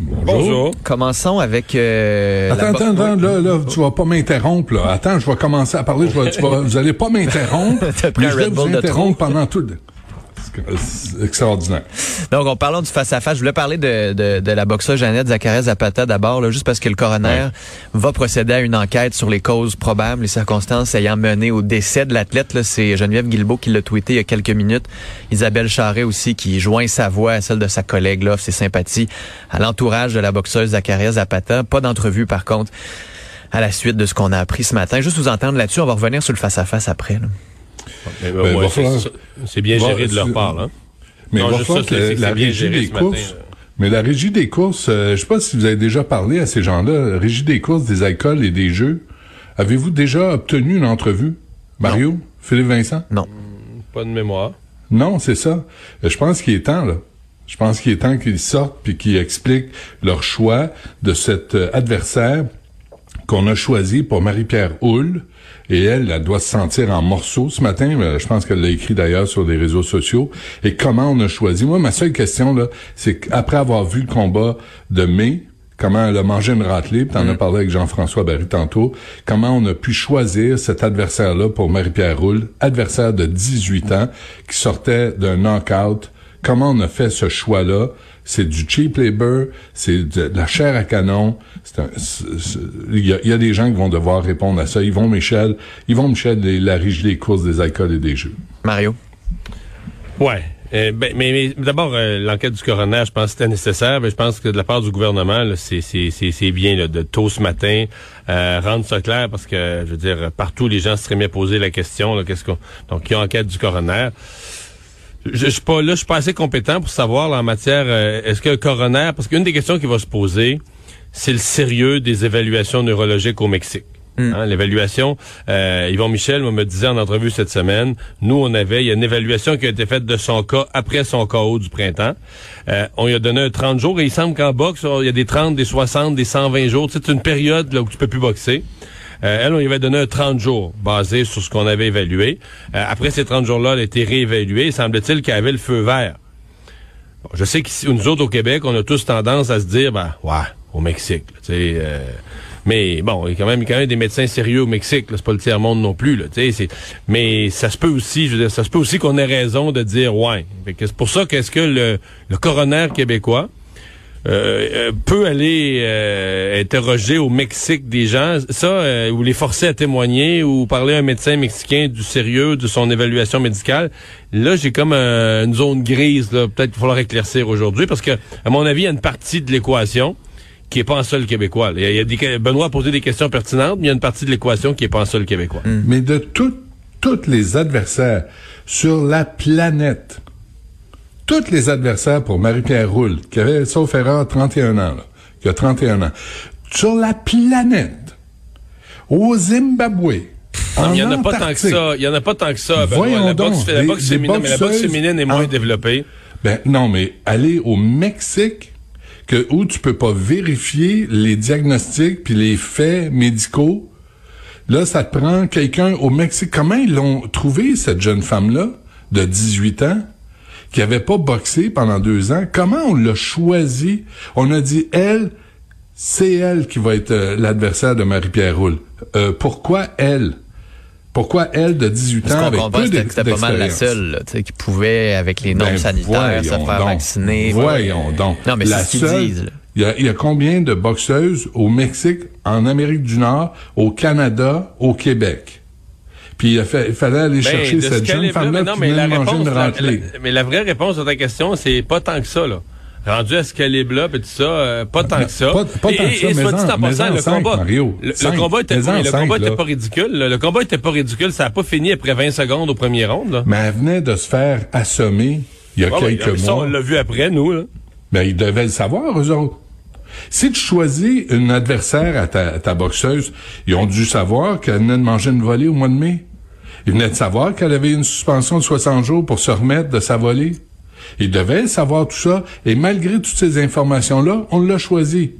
Bonjour. Commençons avec... euh, Attends, attends, attends, là, là, tu vas pas m'interrompre, là. Attends, je vais commencer à parler, je vais- tu vas- vous allez pas m'interrompre. Je vais vous interrompre pendant tout extraordinaire. Donc, on parlons du face-à-face. Je voulais parler de, de, de la boxeuse Jeannette Zacharias Zapata d'abord, juste parce que le coroner va procéder à une enquête sur les causes probables, les circonstances ayant mené au décès de l'athlète. C'est Geneviève Guilbeault qui l'a tweeté il y a quelques minutes. Isabelle Charret aussi qui joint sa voix à celle de sa collègue, là, ses sympathies à l'entourage de la boxeuse Zacharias Zapata. Pas d'entrevue, par contre, à la suite de ce qu'on a appris ce matin. Juste vous entendre là-dessus. On va revenir sur le face-à-face après. là. Mais, Ben, ouais, c'est- falloir- c'est- C'est bien va- géré de leur part, hein. Mais Non, juste ça, c'est- que c'est la bien régie des matin, courses... là. Mais la régie des courses, euh, je sais pas si vous avez déjà parlé à ces gens-là, la régie des courses, des alcools et des jeux. Avez-vous déjà obtenu une entrevue? Mario? Philippe Vincent? Non. Pas de mémoire. Non, c'est ça. Euh, Je pense qu'il est temps, là. Je pense qu'il est temps qu'ils sortent puis qu'ils expliquent leur choix de cet euh, adversaire qu'on a choisi pour Marie-Pierre Houle. Et elle, elle doit se sentir en morceaux ce matin. Je pense qu'elle l'a écrit d'ailleurs sur les réseaux sociaux. Et comment on a choisi? Moi, ma seule question, là, c'est qu'après avoir vu le combat de mai, comment elle a mangé une raclée, puis t'en as parlé avec Jean-François Barry tantôt, comment on a pu choisir cet adversaire-là pour Marie-Pierre Roule, adversaire de 18 ans, qui sortait d'un knockout? Comment on a fait ce choix-là? C'est du cheap labor, c'est de la chair à canon. Il y, a, il y a des gens qui vont devoir répondre à ça. Yvon Michel, Yvon Michel, les- la régie des courses des alcools et des jeux. Mario? Ouais. Euh, ben, mais, mais d'abord, euh, l'enquête du coroner, je pense que c'était nécessaire. Mais je pense que de la part du gouvernement, là, c'est, c'est, c'est, c'est bien là, de tôt ce matin euh, rendre ça clair parce que, je veux dire, partout les gens se seraient mis à poser la question. Là, qu'est-ce qu'on... Donc, il y a enquête du coroner. Je, je suis pas là, je suis pas assez compétent pour savoir là, en matière. euh, est-ce que le coroner, parce qu'une des questions qui va se poser, c'est le sérieux des évaluations neurologiques au Mexique. Hein, L'évaluation, euh, Yvon Michel me disait en entrevue cette semaine, nous on avait, il y a une évaluation qui a été faite de son cas après son KO du printemps. Euh, on lui a donné un 30 jours et il semble qu'en boxe, il y a des 30, des 60, des 120 jours. C'est une période là, où tu peux plus boxer. Euh, elle, on lui avait donné un 30 jours basé sur ce qu'on avait évalué. Euh, après ces 30 jours-là, elle a été réévaluée. Semble-t-il qu'elle avait le feu vert. Je sais qu'ici, nous autres au Québec, on a tous tendance à se dire, ben, ouais, au Mexique, euh, mais bon, il y a quand même, des médecins sérieux au Mexique. C'est pas le tiers monde non plus. Là, mais ça se peut aussi, je veux dire, ça se peut aussi qu'on ait raison de dire ouais. Que C'est pour ça qu'est-ce que le, le coroner québécois euh, euh, peut aller euh, interroger au Mexique des gens, ça, euh, ou les forcer à témoigner, ou parler à un médecin mexicain du sérieux de son évaluation médicale. Là, j'ai comme euh, une zone grise, là, peut-être qu'il va falloir éclaircir aujourd'hui, parce que, à mon avis, il y a une partie de l'équation qui est pas en sol québécois. Il y a, il y a des, Benoît a posé des questions pertinentes, mais il y a une partie de l'équation qui est pas en sol québécois. Mais de tout- tous les adversaires sur la planète, tous les adversaires pour Marie-Pierre Roule, qui avait, sauf erreur, 31 ans, là, qui a 31 ans, sur la planète, au Zimbabwe, Non, il y en a pas tant que ça. Il y en a pas tant que ça. Benoît. Voyons la, boxe, donc, la des- boxe féminine, mais la boxe féminine est moins en- développée. Ben non, mais aller au Mexique, que où tu peux pas vérifier les diagnostics puis les faits médicaux, là ça te prend quelqu'un au Mexique. Comment ils l'ont trouvé cette jeune femme là de 18 ans? Qui avait pas boxé pendant deux ans Comment on l'a choisi? On a dit elle, c'est elle qui va être euh, l'adversaire de Marie-Pierre Roule. Euh, pourquoi elle? Pourquoi elle de 18 Parce ans avec peu c'était pas mal la seule là, qui pouvait, avec les normes Ben, sanitaires, se faire donc. vacciner. Voyons donc. Non, mais La ce seule- disent. là. Il y, a, il y a combien de boxeuses au Mexique, en Amérique du Nord, au Canada, au Québec? Puis il, fa- il fallait aller Ben, chercher cette ce jeune femme-là mais non, mais la réponse, la- la- mais la vraie réponse à ta question, c'est pas tant que ça, là. Rendu à ce calibre-là, puis tout ça, euh, pas tant que ça. Pas- tant que ça, et mais soit dit en- passant, le combat, le, combat était, pas, le combat était pas ridicule. là. Le combat était pas ridicule. Ça a pas fini après 20 secondes au premier round, là. Mais elle venait de se faire assommer il y a Ah quelques ça, on mois. l'a vu après, nous, là. Ben, ils devaient le savoir, eux autres. Si tu choisis une adversaire à ta, boxeuse, ils ont dû savoir qu'elle venait de manger une volée au mois de mai. Ils venaient de savoir qu'elle avait une suspension de 60 jours pour se remettre de sa volée. Ils devaient savoir tout ça, et malgré toutes ces informations-là, on l'a choisi.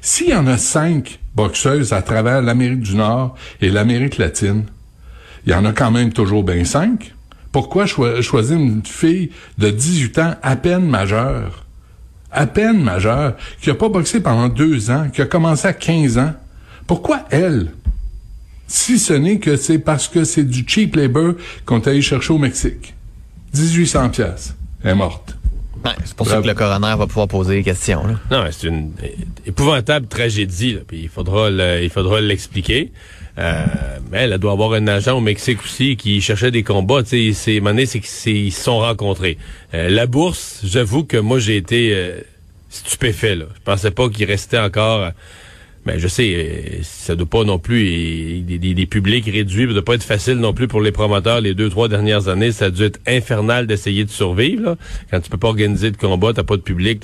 S'il y en a cinq boxeuses à travers l'Amérique du Nord et l'Amérique latine, il y en a quand même toujours bien cinq. Pourquoi choi- choisir une fille de 18 ans à peine majeure? À peine majeure, qui a pas boxé pendant deux ans, qui a commencé à 15 ans. Pourquoi elle? Si ce n'est que c'est parce que c'est du cheap labor qu'on est allé chercher au Mexique. 1800 pièces. Elle est morte. Ouais, c'est pour ça que le coroner va pouvoir poser des questions. Là. Non, c'est une épouvantable tragédie. Là, puis il faudra le- il faudra l'expliquer. Euh, mais elle doit avoir un agent au Mexique aussi qui cherchait des combats. Tu sais, c'est qu'ils se sont rencontrés. Euh, la bourse, j'avoue que moi j'ai été euh, stupéfait. Là. Je pensais pas qu'il restait encore. euh, mais je sais, euh, ça doit pas non plus des, des- des publics réduits, ça doit pas être facile non plus pour les promoteurs. Les deux trois dernières années, ça a dû être infernal d'essayer de survivre. Là. Quand tu peux pas organiser de combat, t'as pas de public.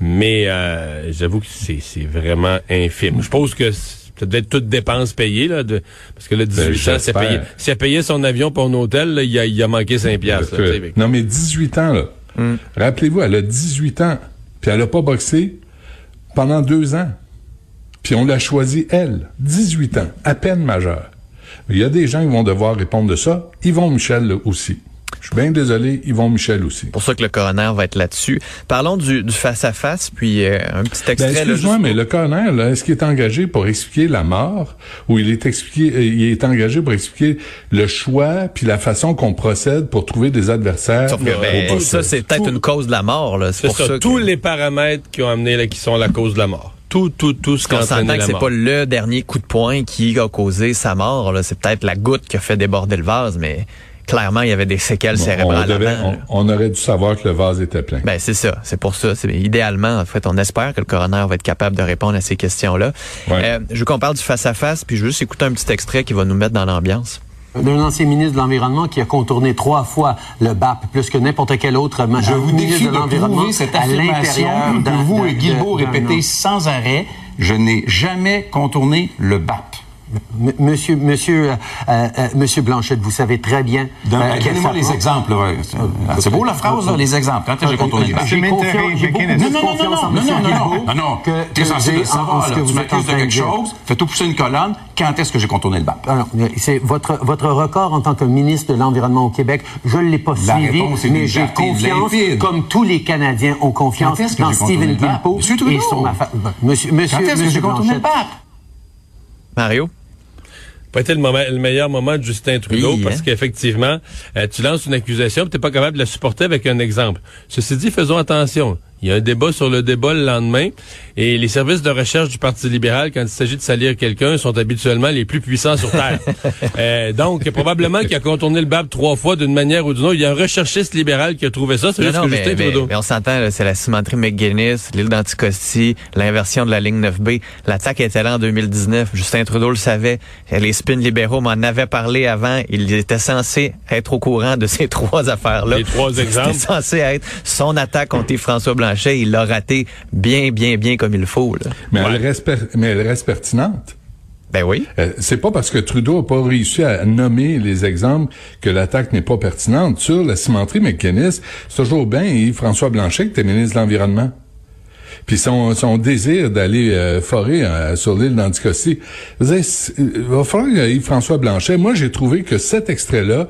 Mais euh, j'avoue que c'est vraiment infime. Je pense que ça devait être toutes dépenses payées là, de, parce que le 18 ans, c'est Ben, payé. S'il a payé son avion pour un hôtel, là, il, a, il a manqué 5 piastres. là, tu sais, fait que- non, mais 18 ans, là. Rappelez-vous, elle a 18 ans, puis elle a pas boxé pendant deux ans. Puis on l'a choisi, elle, 18 ans, à peine majeure. Il y a des gens qui vont devoir répondre de ça. Yvon Michel là, aussi. Je suis bien désolé, Yvon Michel aussi. pour ça que le coroner va être là-dessus. Parlons du du face-à-face, puis euh, un petit Ben, extrait. là, excuse-moi, juste mais le coroner, là, est-ce qu'il est engagé pour expliquer la mort ou il est expliqué, euh, il est engagé pour expliquer le choix puis la façon qu'on procède pour trouver des adversaires? Sauf que, ben, ça, c'est peut-être une cause de la mort. là. C'est pour ça, ça, que- tous les paramètres qui ont amené là, qui sont la cause de la mort. Tout, tout, tout ce qu'on s'entend que c'est pas le dernier coup de poing qui a causé sa mort. là. C'est peut-être la goutte qui a fait déborder le vase, mais clairement, il y avait des séquelles on, cérébrales devait- avant. on- là. on aurait dû savoir que le vase était plein. Ben c'est ça, c'est pour ça. C'est idéalement, en fait, on espère que le coroner va être capable de répondre à ces questions-là. Ouais. Euh, je veux qu'on parle du face à face, puis je veux juste écouter un petit extrait qui va nous mettre dans l'ambiance. d'un ancien ministre de l'Environnement qui a contourné trois fois le BAP, plus que n'importe quel autre ma- Je vous ministre défie de l'Environnement prouver cette à affirmation l'intérieur que vous et Guilbeault d'un- répétez sans arrêt. Je n'ai jamais contourné le BAP. M- Monsieur, monsieur, euh, euh, monsieur Blanchette, vous savez très bien. Euh, que Donnez-moi les exemples. là. C'est beau la phrase, là, les exemples. Quand est-ce que j'ai contourné le BAP? J'ai Non, non, non, non, non, non, non, non, T'es censé le savoir, là. Tu m'accuses de quelque chose, fais-toi pousser une colonne. Quand est-ce que j'ai contourné le BAP? Alors, c'est votre votre record en tant que ministre de l'Environnement au Québec. Je ne l'ai pas La suivi, réponse est mais j'ai confiance, comme tous les Canadiens ont confiance dans Stephen? Guilbeault et son affaire. Monsieur, monsieur, Quand est-ce que monsieur j'ai contourné le Blanchette. BAP? Mario? Pas été le, moment, le meilleur moment de Justin Trudeau Oui, parce hein? qu'effectivement, euh, tu lances une accusation tu n'es pas capable de la supporter avec un exemple. Ceci dit, faisons attention. Il y a un débat sur le débat le lendemain et les services de recherche du Parti libéral, quand il s'agit de salir quelqu'un, sont habituellement les plus puissants sur Terre. Euh, donc, probablement qu'il a contourné le BAB trois fois d'une manière ou d'une autre. Il y a un recherchiste libéral qui a trouvé ça. C'est juste que mais, Justin mais- Trudeau. mais on s'entend, c'est la cimenterie McGuinness, l'île d'Anticosti, l'inversion de la ligne 9B. L'attaque était là en 2019. Justin Trudeau le savait. Les spins libéraux m'en avaient parlé avant. Il était censé être au courant de ces trois affaires-là. Les trois exemples. C'était censé être son attaque contre François Blanchet. Il l'a raté bien, bien, bien comme il faut. Là. Mais, elle reste per- mais elle reste pertinente. Ben oui. Euh, c'est pas parce que Trudeau a pas réussi à nommer les exemples que l'attaque n'est pas pertinente. Sur la cimenterie McKinnis, c'est toujours bien Yves-François Blanchet qui était ministre de l'Environnement. Puis son, désir d'aller euh, forer euh, sur l'île d'Anticosti. Il va falloir que Yves-François Blanchet, moi j'ai trouvé que cet extrait-là,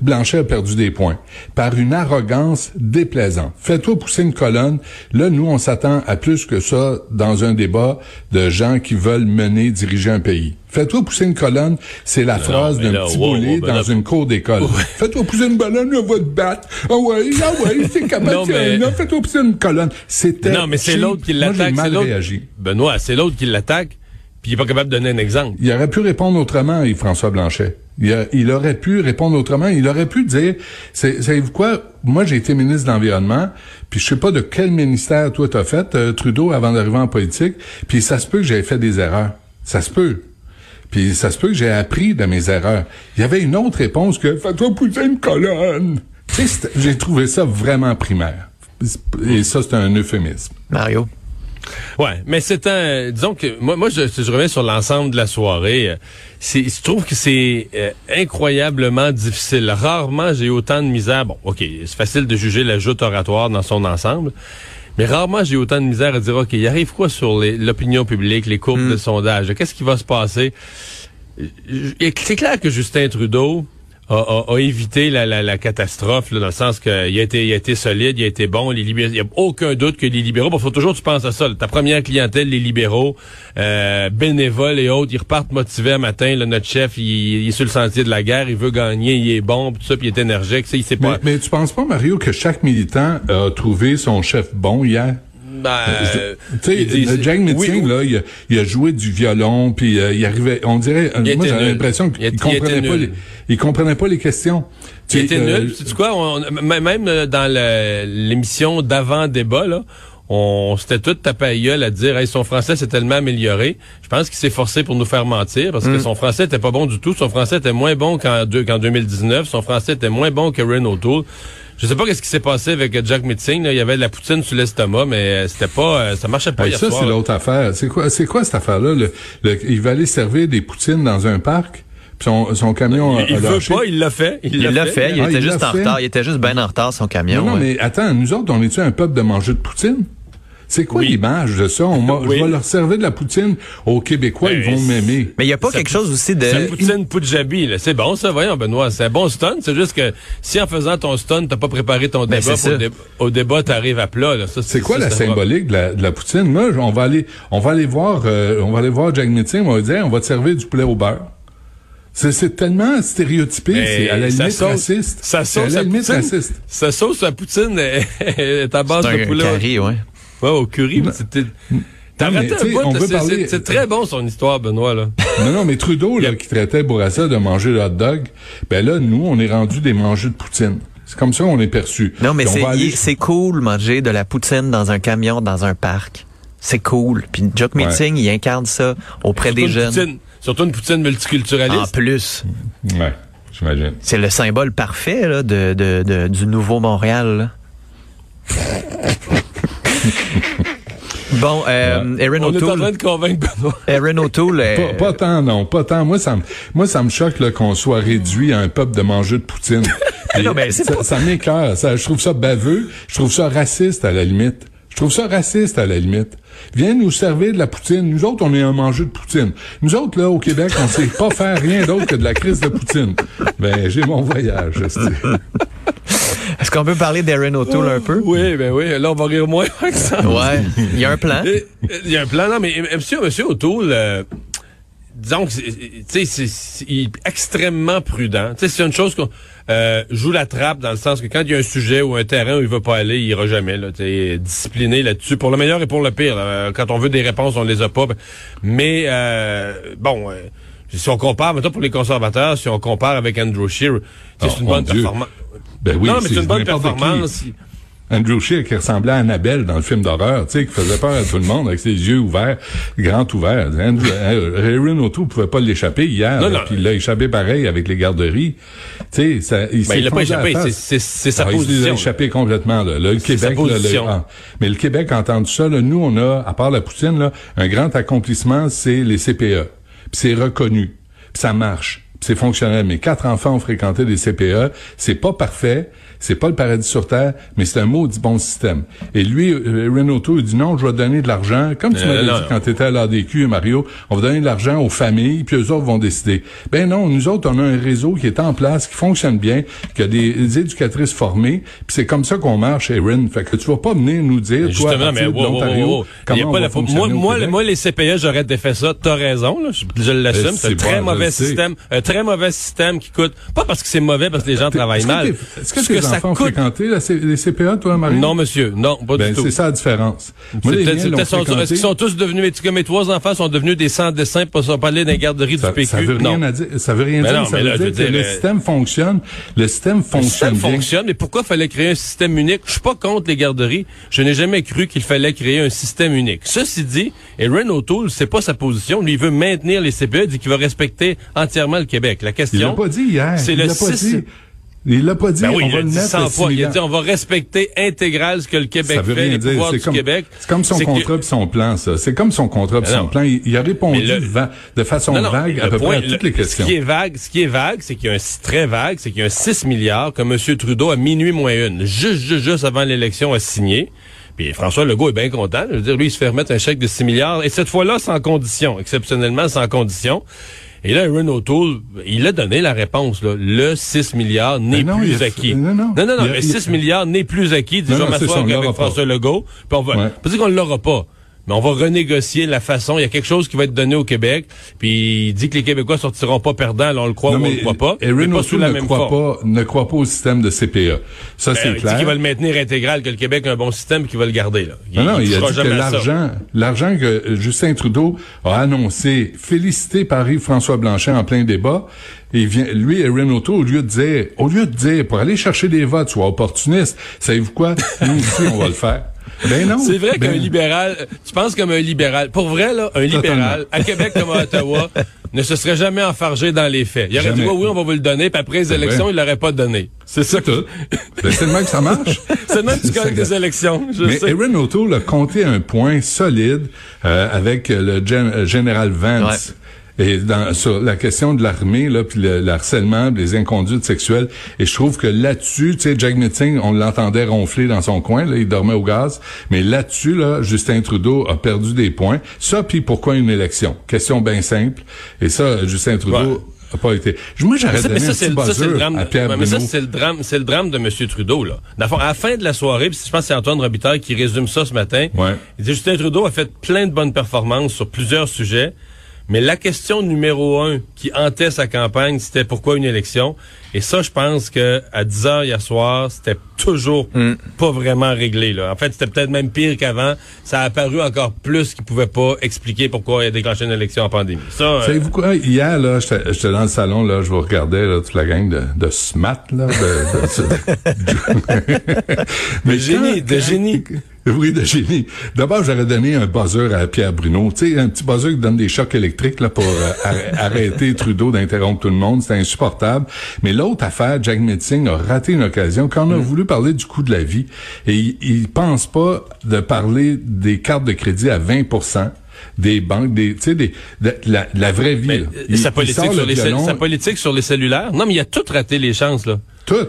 Blanchet a perdu des points par une arrogance déplaisante. Fais-toi pousser une colonne. Là, nous, on s'attend à plus que ça dans un débat de gens qui veulent mener, diriger un pays. Fais-toi pousser une colonne, c'est la phrase d'un petit wow, boulet wow, ben dans là- une cour d'école. Fais-toi pousser une colonne, on va te battre. Ah ouais, ah ouais, c'est capable. Mais- fais-toi pousser une colonne. C'était Non, mais c'est l'autre qui l'attaque. mal réagi. Benoît, c'est l'autre qui l'attaque. puis il est pas capable de donner un exemple. Il aurait pu répondre autrement, Yves-François Blanchet. Il, a- il aurait pu répondre autrement. Il aurait pu dire, c'est- savez-vous quoi? Moi, j'ai été ministre de l'Environnement, puis je sais pas de quel ministère toi t'as fait, euh, Trudeau, avant d'arriver en politique, puis ça se peut que j'avais fait des erreurs. Ça se peut. Puis ça se peut que j'ai appris de mes erreurs. Il y avait une autre réponse que, fais-toi pousser une colonne. Tu sais, c'était- j'ai trouvé ça vraiment primaire. Et ça, c'est un euphémisme. Mario? Ouais, mais c'est un, disons que moi, moi, je, je reviens sur l'ensemble de la soirée. euh, C'est, je trouve que c'est euh, incroyablement difficile. Rarement j'ai eu autant de misère. Bon, ok, c'est facile de juger la joute oratoire dans son ensemble. Mais rarement j'ai autant de misère à dire, OK, il arrive quoi sur l'opinion publique, les courbes de sondage? Qu'est-ce qui va se passer? C'est clair que Justin Trudeau a, a- a évité la, la- la catastrophe, là, dans le sens qu'il a été, il a été solide, il a été bon. Les libéraux, il n'y a aucun doute que les libéraux, il faut toujours tu penses à ça. là. ta première clientèle, les libéraux, euh, bénévoles et autres, ils repartent motivés un matin. là, notre chef, il, il est sur le sentier de la guerre, il veut gagner, il est bon, tout ça, puis il est énergique. ça, Il sait Mais, mais tu penses pas, Mario, que chaque militant a trouvé son chef bon hier? Ben, euh, Tu sais, Jack Metzing, oui, là, il a, il a joué du violon, puis euh, il arrivait, on dirait, euh, Il moi j'avais l'impression qu'il comprenait pas nul. les, il comprenait pas les questions. Tu Il était euh, nul. C'est quoi? On- même euh, dans l'émission d'avant débat, là, on s'était tout tapé à gueule à dire hey, son français s'est tellement amélioré. Je pense qu'il s'est forcé pour nous faire mentir parce Mm. que son français était pas bon du tout. Son français était moins bon qu'en deux- qu'en 2019. Son français était moins bon que Ren O'Toole. Je sais pas qu'est-ce qui s'est passé avec Jack Mitzing. là. Il y avait de la poutine sur l'estomac, mais euh, c'était pas, euh, ça marchait pas hey, hier ça, c'est l'autre affaire. C'est quoi, c'est quoi cette affaire-là? Le, le- il va aller servir des poutines dans un parc, puis son, son camion a, Il, il veut lâché. pas, il l'a fait. Il l'a fait, il Ah, était il juste en fait. retard. Il était juste bien en retard, son camion. Non, non, ouais. mais attends, nous autres, on est-tu un peuple de manger de poutine? C'est quoi Oui. l'image de ça? On Oui. Je vais leur servir de la poutine aux Québécois, ils Ben, vont m'aimer. Mais il n'y a pas Ça quelque chose aussi de... C'est poutine Punjabi, là. C'est bon, ça, voyons, Benoît. C'est un bon stun. C'est juste que si en faisant ton stun, t'as pas préparé ton Ben, débat, ça. le dé- au débat, t'arrives à plat, là. Ça, C'est quoi ça, la symbolique de la, de la poutine? Moi, on va aller, on va aller voir, euh, on va aller voir Jack Metzing, on va dire, on va te servir du poulet au beurre. C'est, tellement stéréotypé, Mais c'est à la limite sauce- raciste. Sa C'est à sauce la à limite poutine, raciste. sa sauce à poutine est, est à base de un poulet. carré, ouais. Ouais, au curry. mais c'était- T'as Non, raté mais, un tu sais, bout, on là. veut C'est- parler- c'est- C'est très bon, son histoire, Benoît, là. Non, non, mais Trudeau, là, qui traitait Bourassa de manger le hot dog, ben là, nous, on est rendu des mangeux de poutine. C'est comme ça qu'on est perçu. Non, mais c'est aller- cool manger de la poutine dans un camion, dans un parc. C'est cool. Puis Jock Ouais. Meeting, il incarne ça auprès Surtout des une jeunes. poutine- surtout une poutine En multiculturaliste. plus, Ouais, j'imagine. c'est le symbole parfait là, de, de, de- du nouveau Montréal. là. bon, euh, Erin On est en train O'Toole, de convaincre Benoît. Erin O'Toole, euh, Pas, pas tant, non, pas tant. Moi, ça me, moi, ça me choque là, qu'on soit réduit à un peuple de mangeux de poutine. Puis, Non, mais c'est ça, pas- ça m'écoeure. Ça, je trouve ça baveux. Je trouve ça raciste à la limite. Je trouve ça raciste à la limite. Viens nous servir de la poutine. Nous autres, on est un mangeux de poutine. Nous autres, là, au Québec, on sait pas faire rien d'autre que de la crise de poutine. Ben, j'ai mon voyage. Est-ce qu'on peut parler d'Erin O'Toole un peu? Oui, ben oui. Là, on va rire moins avec ça. Ouais, il y a un plan. Euh, Il y a un plan, non, mais euh, monsieur, monsieur O'Toole, euh, disons que, c'est- tu sais, c'est- c'est il est extrêmement prudent. Tu sais, c'est une chose qu'on euh, joue la trappe dans le sens que quand il y a un sujet ou un terrain où il va pas aller, il ira jamais. Là, tu sais, discipliné là-dessus, pour le meilleur et pour le pire. là. Quand on veut des réponses, on les a pas. Mais euh, bon. euh, si on compare, maintenant pour les conservateurs, si on compare avec Andrew Oh, c'est une mon bonne Dieu. performance. Ben oui, non, mais c'est une bonne qui. performance. Andrew Scheer qui ressemblait à Annabelle dans le film d'horreur, tu sais, qui faisait peur à tout le monde avec ses yeux ouverts, grands ouverts. Andrew, euh, Erin O'Toole pouvait pas l'échapper hier, puis il l'a échappé pareil avec les garderies. Tu sais, ça, il Ben, l'a pas échappé, c'est- sa Ah, il l'a échappé complètement. Là. Le Québec, là, le- ah. mais le Québec a entendu ça. Là, nous, on a, à part la poutine, là, un grand accomplissement, c'est les CPE. Puis c'est reconnu. Puis ça marche. C'est fonctionnel. Mes quatre enfants ont fréquenté des CPE. C'est pas parfait. C'est pas le paradis sur terre, mais c'est un maudit bon système. Et lui, euh, Renato, il dit non, je vais donner de l'argent. Comme tu Euh, m'avais dit non. quand tu étais à l'ADQ, Mario, on va donner de l'argent aux familles, puis eux autres vont décider. Ben non, nous autres, on a un réseau qui est en place, qui fonctionne bien, qui a des, des éducatrices formées, puis c'est comme ça qu'on marche, Erin. Fait que tu vas pas venir nous dire, toi, à Justement, mais de l'Ontario, wow, wow. comment Il y a on pas va la- fonctionner moi, moi, moi, les CPE, j'aurais défait ça. T'as raison, là. Je, je l'assume. C'est un très mauvais système, un très mauvais système qui coûte, pas parce que c'est mauvais, parce que les gens travaillent mal. t'es- Est-ce que Ce tes ça enfants ont coûte- fréquenté la C- les CPA, toi, Marie? Non, monsieur, non, pas Ben, du tout. c'est ça la différence. Fréquenté. Est-ce qu'ils sont tous devenus, est-ce que mes trois enfants sont devenus des sans dessins pour sont pas allés dans les garderies Ça, du PQ? ça veut rien à dire. Ça veut rien Mais dire. non, ça mais veut là, dire que le euh, système fonctionne. Le système Le fonctionne système bien. fonctionne, mais pourquoi fallait créer un système unique? Je suis pas contre les garderies. Je n'ai jamais cru qu'il fallait créer un système unique. Ceci dit, Aaron O'Toole, c'est pas sa position. Lui, il veut maintenir les CPE, il dit qu'il va respecter entièrement le Québec. La Il question. l'a pas dit hier. C'est il le l'a pas dit. Il l'a pas dit. Ben oui, on il va le dit mettre 100 à fois. 6 Il a dit on va respecter intégral ce que le Québec Ça veut fait, les dire. pouvoirs du comme, Québec. c'est comme son que- contrat puis son plan, ça. C'est comme son contrat puis Ben son plan. Il, il a répondu Mais le- va- de façon Non, non, vague à peu point- près à toutes le- les questions. Ce qui est vague, ce qui est vague, c'est qu'il y a un très vague, c'est qu'il y a un 6 milliards que M. Trudeau à minuit moins une, juste, juste, juste avant l'élection a signé. Puis François Legault est bien content. Je veux dire, lui, il se fait remettre un chèque de 6 milliards, et cette fois-là, sans condition, exceptionnellement sans condition. Et là, Aaron O'Toole, il a donné la réponse. Là. Le 6 milliards n'est Ben non, plus acquis. non, non. non, non, Il a- a- 6 milliards n'est plus acquis. Non, je non, m'asseoir avec. François Legault. Puis on va, Ouais. dire qu'on l'aura pas. Mais on va renégocier la façon. Il y a quelque chose qui va être donné au Québec. Puis il dit que les Québécois sortiront pas perdants. Alors on le croit Non, ou on le croit pas. Mais pas sous O'Toole la ne même croit forme. pas, ne croit pas au système de CPA. Ça, Ben, c'est il dit clair. qu'il va le maintenir intégral, que le Québec a un bon système et qu'il va le garder. Là. Non, non, il, a dit que l'argent, l'argent que Justin Trudeau a annoncé, félicité par Yves-François Blanchet en plein débat, et il vient, lui, Erin O'Toole, au lieu de dire, au lieu de dire, pour aller chercher des votes, soit opportuniste, savez-vous quoi? Nous aussi, on va le faire. Ben non. C'est vrai Ben, qu'un libéral, tu penses comme un libéral. Pour vrai, là, un libéral, à Québec comme à Ottawa, ne se serait jamais enfargé dans les faits. Il aurait dit, Jamais. oui, oui, on va vous le donner, puis après les élections, vrai. il l'aurait pas donné. C'est ça. C'est tout. Ben, c'est le même que ça marche. C'est le même que tu gagnes des élections. Je Mais sais. Erin O'Toole a compté un point solide euh, avec le gen- euh, général Vance. Et dans, sur la question de l'armée, là, puis le, le harcèlement, les inconduites sexuelles, et je trouve que là-dessus, tu sais, Jack Meeting, on l'entendait ronfler dans son coin, là, il dormait au gaz, mais là-dessus, là, Justin Trudeau a perdu des points. Ça, puis pourquoi une élection? Question bien simple. Et ça, Justin Trudeau Ouais. a pas été. Moi, j'aurais donné ça, un petit le, ça, le drame. à de- Pierre ouais, mais ça, c'est le drame, c'est le drame de M. Trudeau, là. Dans le fond, à la fin de la soirée, puis je pense que c'est Antoine Robitaille qui résume ça ce matin. Ouais. Il dit Justin Trudeau a fait plein de bonnes performances sur plusieurs sujets. Mais la question numéro un qui hantait sa campagne, c'était pourquoi une élection? Et ça, je pense que à 10 heures hier soir, c'était toujours pas vraiment réglé. Là. En fait, c'était peut-être même pire qu'avant. Ça a apparu encore plus qu'il pouvait pas expliquer pourquoi il a déclenché une élection en pandémie. Ça, euh, Savez-vous quoi? Hier, là, j'étais dans le salon, là, je vous regardais, là, toute la gang de, de SMAT, là. De, de- Mais génie, de génie. Oui, de génie. D'abord, j'aurais donné un buzzer à Pierre Bruno. Tu sais, un petit buzzer qui donne des chocs électriques, là, pour euh, arr- arrêter Trudeau d'interrompre tout le monde. C'était insupportable. Mais l'autre affaire, Jack Metzing a raté une occasion quand on a voulu parler du coût de la vie. Et il, il pense pas de parler des cartes de crédit à 20% des banques, des, tu sais, des, de, la, la vraie vie. mais, là. euh, Il- sa, politique sur le les sa politique sur les cellulaires? Non, mais il a tout raté les chances, là. Tout.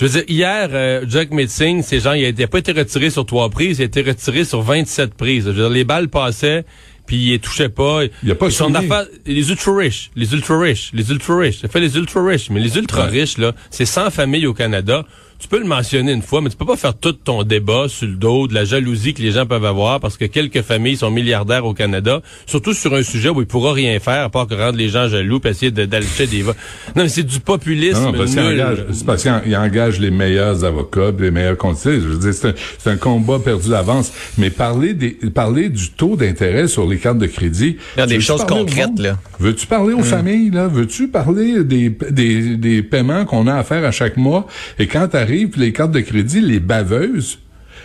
Je veux dire, hier, euh, Jack Metzing, ces gens, il a, il a pas été retiré sur trois prises, il a été retiré sur 27 prises. Je veux dire, les balles passaient, puis il les touchait pas. Il a pas son souligné. affaire, les ultra-riches, les ultra-riches, les ultra-riches. Ça fait les ultra-riches, mais les ultra-riches, là, c'est 100 familles au Canada. Tu peux le mentionner une fois, mais tu peux pas faire tout ton débat sur le dos de la jalousie que les gens peuvent avoir parce que quelques familles sont milliardaires au Canada, surtout sur un sujet où il pourra rien faire à part que rendre les gens jaloux et essayer de- d'acheter des votes. Non, mais c'est du populisme Non, non, parce qu'il engage, c'est parce il engage les meilleurs avocats, puis les meilleurs conseillers. Je veux dire, c'est un, c'est un combat perdu d'avance. Mais parler des, parler du taux d'intérêt sur les cartes de crédit. Il y a des veux-tu choses concrètes, là? Veux-tu parler aux familles, là? Veux-tu parler des, des, des paiements qu'on a à faire à chaque mois? Et quand t'arrives, les cartes de crédit, les baveuses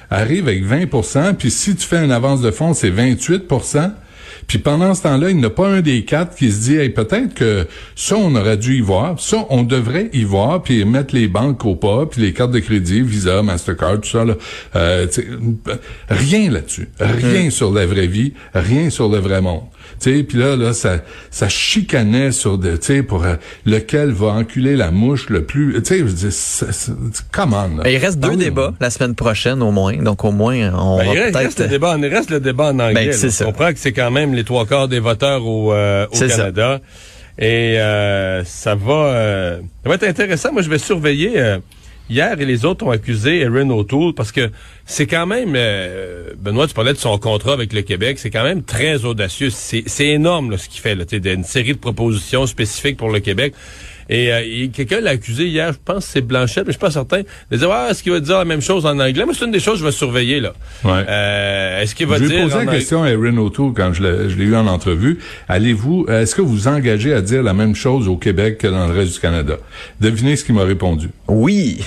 arrivent avec 20% puis si tu fais une avance de fonds, c'est 28% puis pendant ce temps-là, il n'y a pas un des quatre qui se dit, hey, peut-être que ça, on aurait dû y voir, ça, on devrait y voir, puis mettre les banques au pas, puis les cartes de crédit, Visa, Mastercard, tout ça, là. Euh, rien là-dessus. Rien sur la vraie vie, rien sur le vrai monde. Tu sais, puis là, là, ça, ça chicanait sur de, tu sais, pour euh, lequel va enculer la mouche le plus. Tu sais, je dis, là. Ben, il reste deux débats la semaine prochaine au moins, donc au moins on Ben, va il, reste, il reste le débat, il reste le débat en anglais. Ben, là. c'est On comprend que c'est quand même les trois quarts des voteurs au, euh, au ça. Canada. Et euh, ça va euh, ça va être intéressant. Moi, je vais surveiller. Hier, et les autres ont accusé Erin O'Toole parce que c'est quand même, euh, Benoît, tu parlais de son contrat avec le Québec, c'est quand même très audacieux. C'est énorme là, ce qu'il fait, là, une série de propositions spécifiques pour le Québec. Et, euh, et quelqu'un l'a accusé hier, je pense que c'est Blanchette, mais je suis pas certain, de dire ah, est-ce qu'il va dire la même chose en anglais? Moi, c'est une des choses que je vais surveiller là. Ouais. Euh, est-ce qu'il va Je dire posé en la ang- question à Erin O'Toole quand je l'ai je l'ai eu en entrevue. Allez-vous, est-ce que vous vous engagez à dire la même chose au Québec que dans le reste du Canada? Devinez ce qu'il m'a répondu. Oui.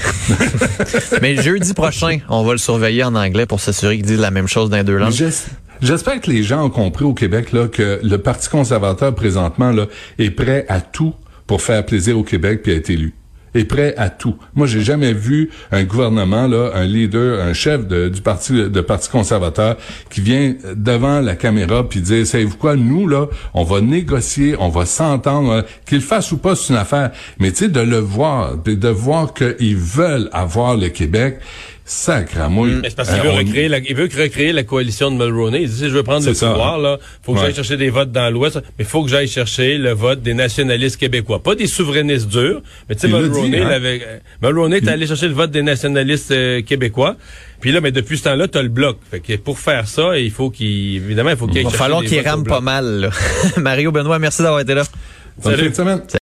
Mais jeudi prochain, on va le surveiller en anglais pour s'assurer qu'il dit la même chose dans les deux langues. J'es- J'espère que les gens ont compris au Québec là, que le Parti conservateur présentement là, est prêt à tout pour faire plaisir au Québec puis être élu. Est prêt à tout. Moi, j'ai jamais vu un gouvernement là, un leader, un chef de- du parti de parti conservateur qui vient devant la caméra puis dire, savez-vous quoi, nous là, on va négocier, on va s'entendre, hein, qu'il fasse ou pas, c'est une affaire. Mais tu sais, de le voir, puis de voir qu'ils veulent avoir le Québec, sacramouille. Mais c'est parce qu'il Euh, veut on- recréer la, il veut recréer la coalition de Mulroney. Il dit, si je veux prendre le ça. pouvoir, là, faut que Ouais. j'aille chercher des votes dans l'Ouest, mais faut que j'aille chercher le vote des nationalistes québécois. Pas des souverainistes durs, mais tu sais, Mulroney, dit, hein. il avait- euh, Mulroney est allé chercher le vote des nationalistes euh, québécois. Puis là, mais depuis ce temps-là, t'as le bloc. Fait que pour faire ça, il faut qu'il, évidemment, il faut qu'il Il va falloir qu'il rame pas mal. là. Mario Benoît, merci d'avoir été là. Bonne Salut. fin de semaine.